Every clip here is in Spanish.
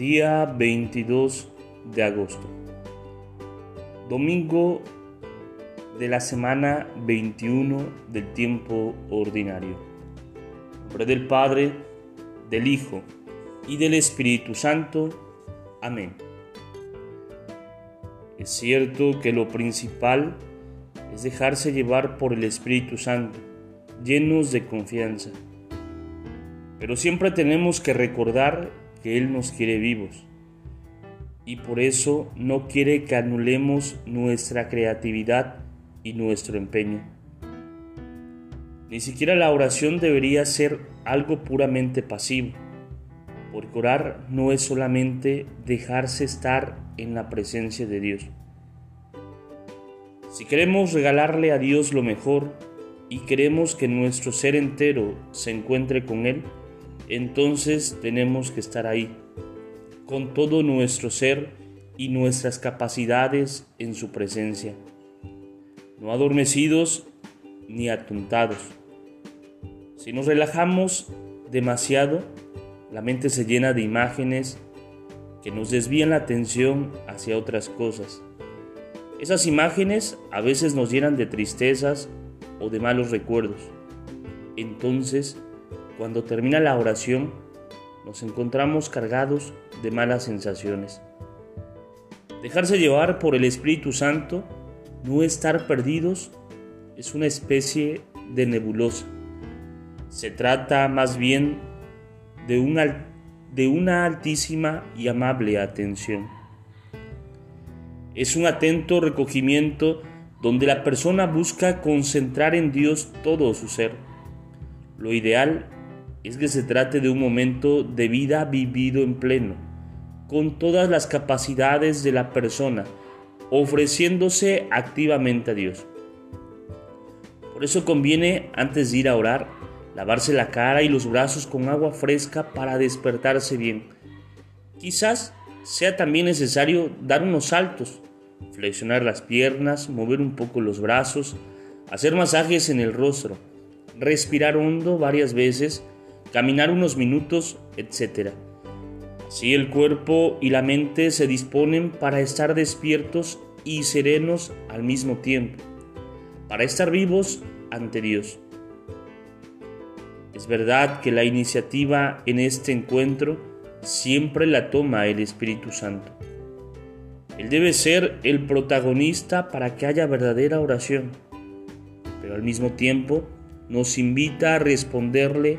Día 22 de agosto. Domingo de la semana 21 del tiempo ordinario. En nombre del Padre, del Hijo y del Espíritu Santo. Amén. Es cierto que lo principal es dejarse llevar por el Espíritu Santo, llenos de confianza. Pero siempre tenemos que recordar que Él nos quiere vivos y por eso no quiere que anulemos nuestra creatividad y nuestro empeño. Ni siquiera la oración debería ser algo puramente pasivo, porque orar no es solamente dejarse estar en la presencia de Dios. Si queremos regalarle a Dios lo mejor y queremos que nuestro ser entero se encuentre con Él, entonces tenemos que estar ahí, con todo nuestro ser y nuestras capacidades en su presencia, no adormecidos ni atontados. Si nos relajamos demasiado, la mente se llena de imágenes que nos desvían la atención hacia otras cosas. Esas imágenes a veces nos llenan de tristezas o de malos recuerdos. Entonces, cuando termina la oración, nos encontramos cargados de malas sensaciones. Dejarse llevar por el Espíritu Santo, no estar perdidos, es una especie de nebulosa. Se trata más bien de una, altísima y amable atención. Es un atento recogimiento donde la persona busca concentrar en Dios todo su ser. Lo ideal es que se trate de un momento de vida vivido en pleno, con todas las capacidades de la persona, ofreciéndose activamente a Dios. Por eso conviene, antes de ir a orar, lavarse la cara y los brazos con agua fresca para despertarse bien. Quizás sea también necesario dar unos saltos, flexionar las piernas, mover un poco los brazos, hacer masajes en el rostro, respirar hondo varias veces caminar unos minutos, etc. Si el cuerpo y la mente se disponen para estar despiertos y serenos al mismo tiempo, para estar vivos ante Dios. Es verdad que la iniciativa en este encuentro siempre la toma el Espíritu Santo. Él debe ser el protagonista para que haya verdadera oración, pero al mismo tiempo nos invita a responderle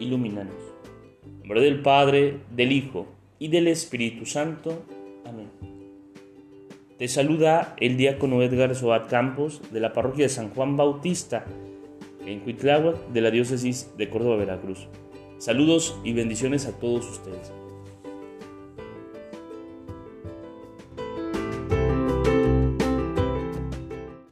ilumínanos. En nombre del Padre, del Hijo y del Espíritu Santo. Amén. Te saluda el diácono Edgar Sobat Campos de la parroquia de San Juan Bautista en Cuitláhuac de la diócesis de Córdoba, Veracruz. Saludos y bendiciones a todos ustedes.